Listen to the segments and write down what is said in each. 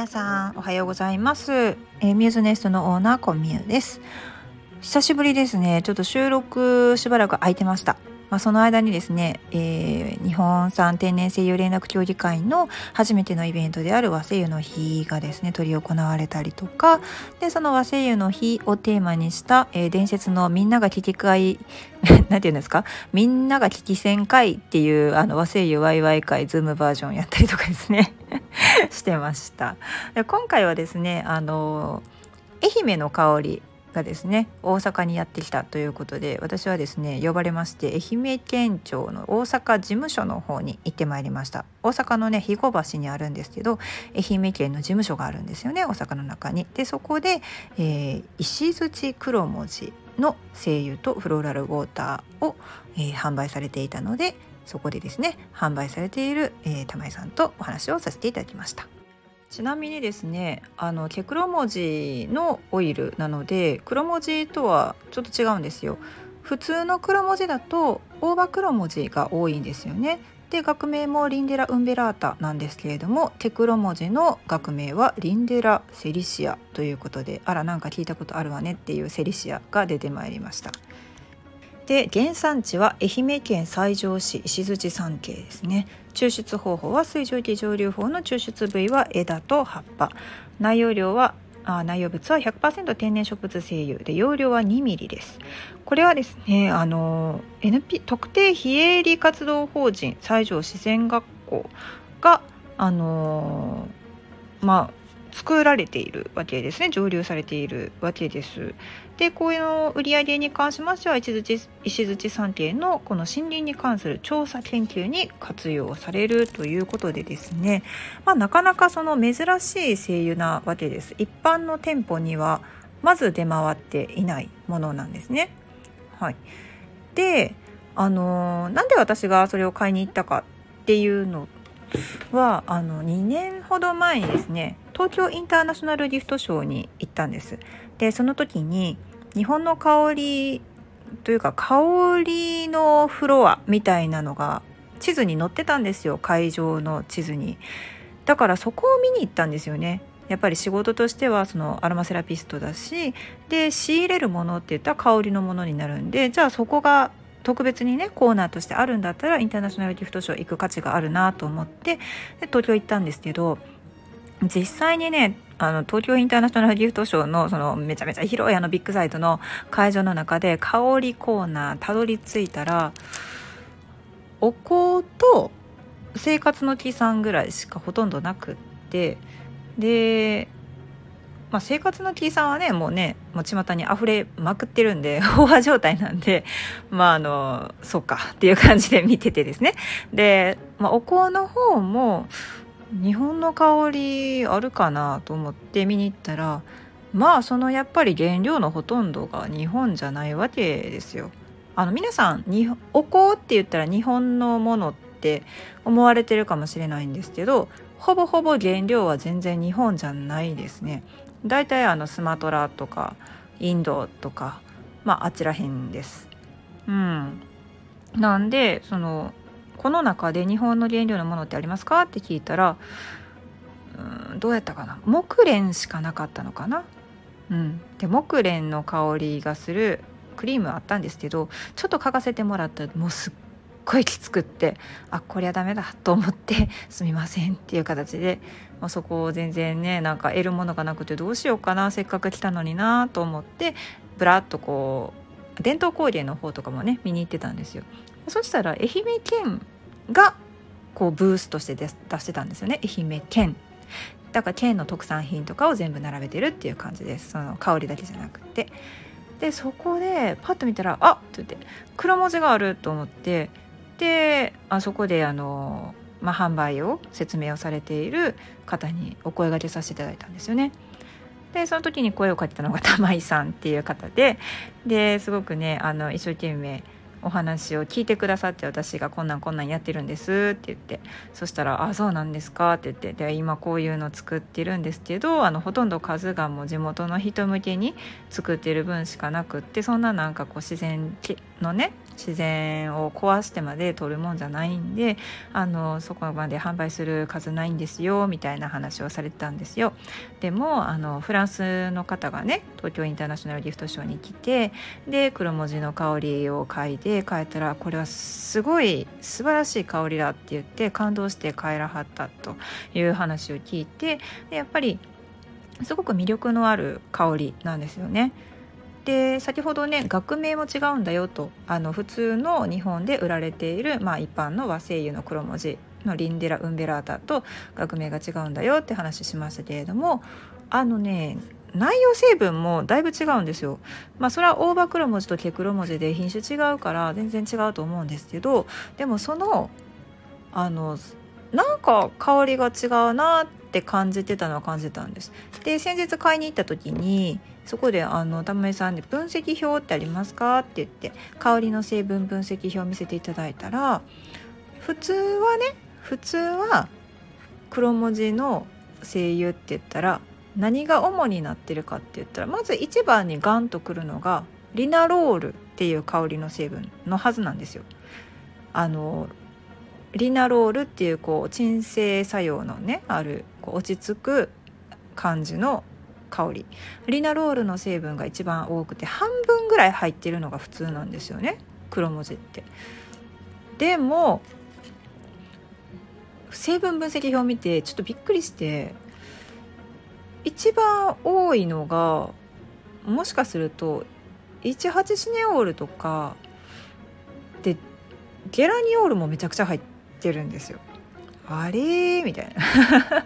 皆さんおはようございます、えー、ミューズネストのオーナーコミュです。久しぶりですね。ちょっと収録しばらく空いてました。まあ、その間にですね、えー、日本産天然声優連絡協議会の初めてのイベントである和声優の日がですね執り行われたりとか。でその和声優の日をテーマにした、えー、伝説のみんなが聞き会 なんて言うんですか？みんなが聞き戦会っていうあの和声優ワイワイ会ズームバージョンやったりとかですね。してました。で今回はですねあの愛媛の香りがですね大阪にやってきたということで私はですね呼ばれまして愛媛県庁の大阪事務所の方に行ってまいりました。大阪のね肥後橋にあるんですけど愛媛県の事務所があるんですよね大阪の中に。でそこで、えー、石槌黒文字の精油とフローラルウォーターを、えー、販売されていたのでそこでですね販売されている、えー、玉井さんとお話をさせていただきました。ちなみにですねあの毛黒文字のオイルなので黒文字とはちょっと違うんですよ。普通の黒文字だと大葉黒文字が多いんですよね。で学名もリンデラ・ウンベラータなんですけれどもテクロ文字の学名はリンデラ・セリシアということであらなんか聞いたことあるわねっていうセリシアが出てまいりました。で原産地は愛媛県西条市石槌山系ですね。抽出方法は水蒸気蒸留法の抽出部位は枝と葉っぱ。内容量はあ内容物は100%天然植物精油で容量は 2mm です。これはですねあの NP 特定非営利活動法人西条自然学校があのまあ作られているわけですね蒸留されているわけです。でこういうの売り上げに関しましては石槌石槌山系のこの森林に関する調査研究に活用されるということでですね、まあ、なかなかその珍しい精油なわけです。一般の店舗にはまず出回っていないものなんですね。はい、であのなんで私がそれを買いに行ったかっていうのはあの2年ほど前にですね東京インターナショナルギフトショーに行ったんです。でその時に日本の香りというか香りのフロアみたいなのが地図に載ってたんですよ。会場の地図に。だからそこを見に行ったんですよね。やっぱり仕事としてはそのアロマセラピストだしで仕入れるものって言ったら香りのものになるんでじゃあそこが特別にねコーナーとしてあるんだったらインターナショナルギフトショー行く価値があるなと思ってで東京行ったんですけど実際にねあの東京インターナショナルギフトショーのそのめちゃめちゃ広いあのビッグサイトの会場の中で香りコーナーたどり着いたらお香と生活の木さんぐらいしかほとんどなくってでまあ、生活の T さんはねもうねもう巷に溢れまくってるんで 飽和状態なんでまああのそうかっていう感じで見ててですねで、まあ、お香の方も日本の香りあるかなと思って見に行ったらまあそのやっぱり原料のほとんどが日本じゃないわけですよ。あの皆さんにお香って言ったら日本のものって思われてるかもしれないんですけどほぼほぼ原料は全然日本じゃないですね。大体あのスマトラとかインドとか、まあ、あちらへんです。うん、なんでそのこの中で日本の原料のものってありますかって聞いたらうんどうやったかな木蓮しかなかったのかな。うん、で木蓮の香りがするクリームあったんですけどちょっと嗅がせてもらったらもうすっごいきつくってあこりゃダメだと思って すみませんっていう形で、まあ、そこを全然ねなんか得るものがなくてどうしようかなせっかく来たのになと思ってぶらっとこう伝統工芸の方とかもね見に行ってたんですよ。そしたら愛媛県がこうブースとして出してたんですよね愛媛県だから県の特産品とかを全部並べてるっていう感じですその香りだけじゃなくてでそこでパッと見たら「あっ!」って言って黒文字があると思ってであそこであの、まあ、販売を説明をされている方にお声がけさせていただいたんですよね。でその時に声をかけたのが玉井さんっていう方でですごくねあの一生懸命お話を聞いてくださって私がこんなんこんなんやってるんですって言ってそしたら「あそうなんですか」って言ってで今こういうの作ってるんですけどあのほとんど数がもう地元の人向けに作ってる分しかなくってそんななんかこう自然のね自然を壊してまで取るもんじゃないんであのそこまで販売する数ないんですよみたいな話をされてたんですよ。でもあのフランスの方がね東京インターナショナルギフトショーに来てで黒文字の香りを嗅いで帰ったらこれはすごい素晴らしい香りだって言って感動して帰らはったという話を聞いてでやっぱりすごく魅力のある香りなんですよね。で先ほどね学名も違うんだよとあの普通の日本で売られている、まあ、一般の和製油の黒文字のリンデラ・ウンベラータと学名が違うんだよって話しましたけれどもあのね内容成分もだいぶ違うんですよ。まあそれは大葉黒文字と毛黒文字で品種違うから全然違うと思うんですけどでもそのあのなんか香りが違うなって感じてたのは感じたんです。で先日買いに行った時にそこであの玉井さんで「分析表ってありますか?」って言って香りの成分分析表を見せていただいたら普通はね普通は黒文字の精油って言ったら何が主になってるかって言ったらまず一番にガンとくるのがリナロールっていう香りの成分のはずなんですよ。あのリナロールっていうこう鎮静作用のねあるこう落ち着く感じの香りリナロールの成分が一番多くて半分ぐらい入ってるのが普通なんですよね黒文字って。でも成分分析表を見てちょっとびっくりして一番多いのがもしかすると18シネオールとかでゲラニオールもめちゃくちゃ入ってるんですよ。あれみたいな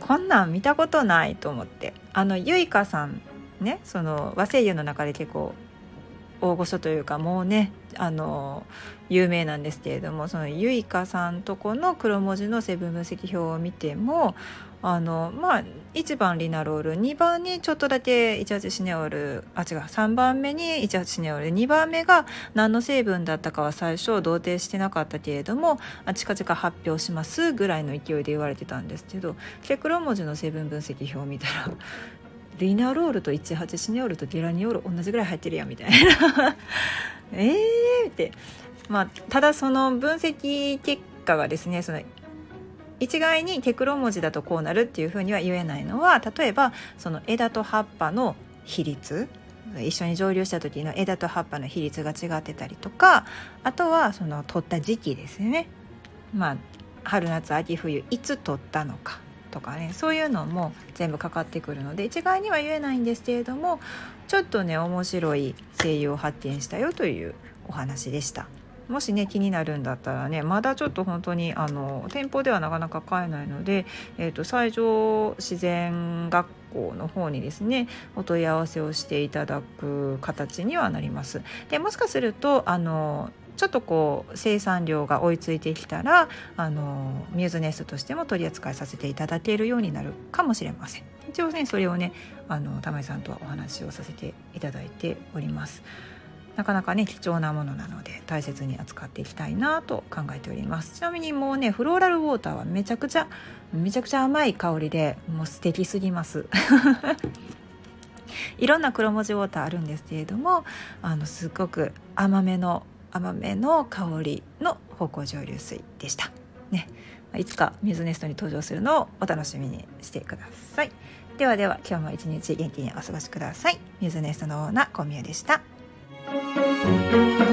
こんなん見たことないと思ってあのゆいかさんねその和製油の中で結構大御所というかもうねあの有名なんですけれどもそのゆいかさんとこの黒文字の成分分析表を見てもあのまあ1番リナロール2番にちょっとだけ18シネオールあ違う3番目に18シネオール2番目が何の成分だったかは最初同定してなかったけれども近々発表しますぐらいの勢いで言われてたんですけどケクロ文字の成分分析表を見たらリナロールと18シネオールとゲラニオール同じぐらい入ってるやんみたいな。えーって。まあただその分析結果がですねその一概にテクロ文字だとこうなるっていうふうには言えないのは例えばその枝と葉っぱの比率。一緒に蒸留した時の枝と葉っぱの比率が違ってたりとかあとはその取った時期ですね。まあ春夏秋冬いつ取ったのか。とかねそういうのも全部かかってくるので一概には言えないんですけれどもちょっとね面白い声優を発見したよというお話でした。もしね気になるんだったらねまだちょっと本当にあの店舗ではなかなか買えないので、えーと、西条自然学校の方にですねお問い合わせをしていただく形にはなります。でもしかするとあのちょっとこう生産量が追いついてきたらあのミューズネストとしても取り扱いさせていただけるようになるかもしれません。一応ねそれをねあの玉井さんとはお話をさせていただいております。なかなかね貴重なものなので大切に扱っていきたいなと考えております。ちなみにもうねフローラルウォーターはめちゃくちゃめちゃくちゃ甘い香りでもう素敵すぎます。いろんな黒文字ウォーターあるんですけれどもあのすっごく甘めの甘めの香りの芳香蒸留水でした。ね。いつか水ネストに登場するのをお楽しみにしてください。ではでは今日も一日元気にお過ごしください。水ネストのオーナー小宮でした。Thank you.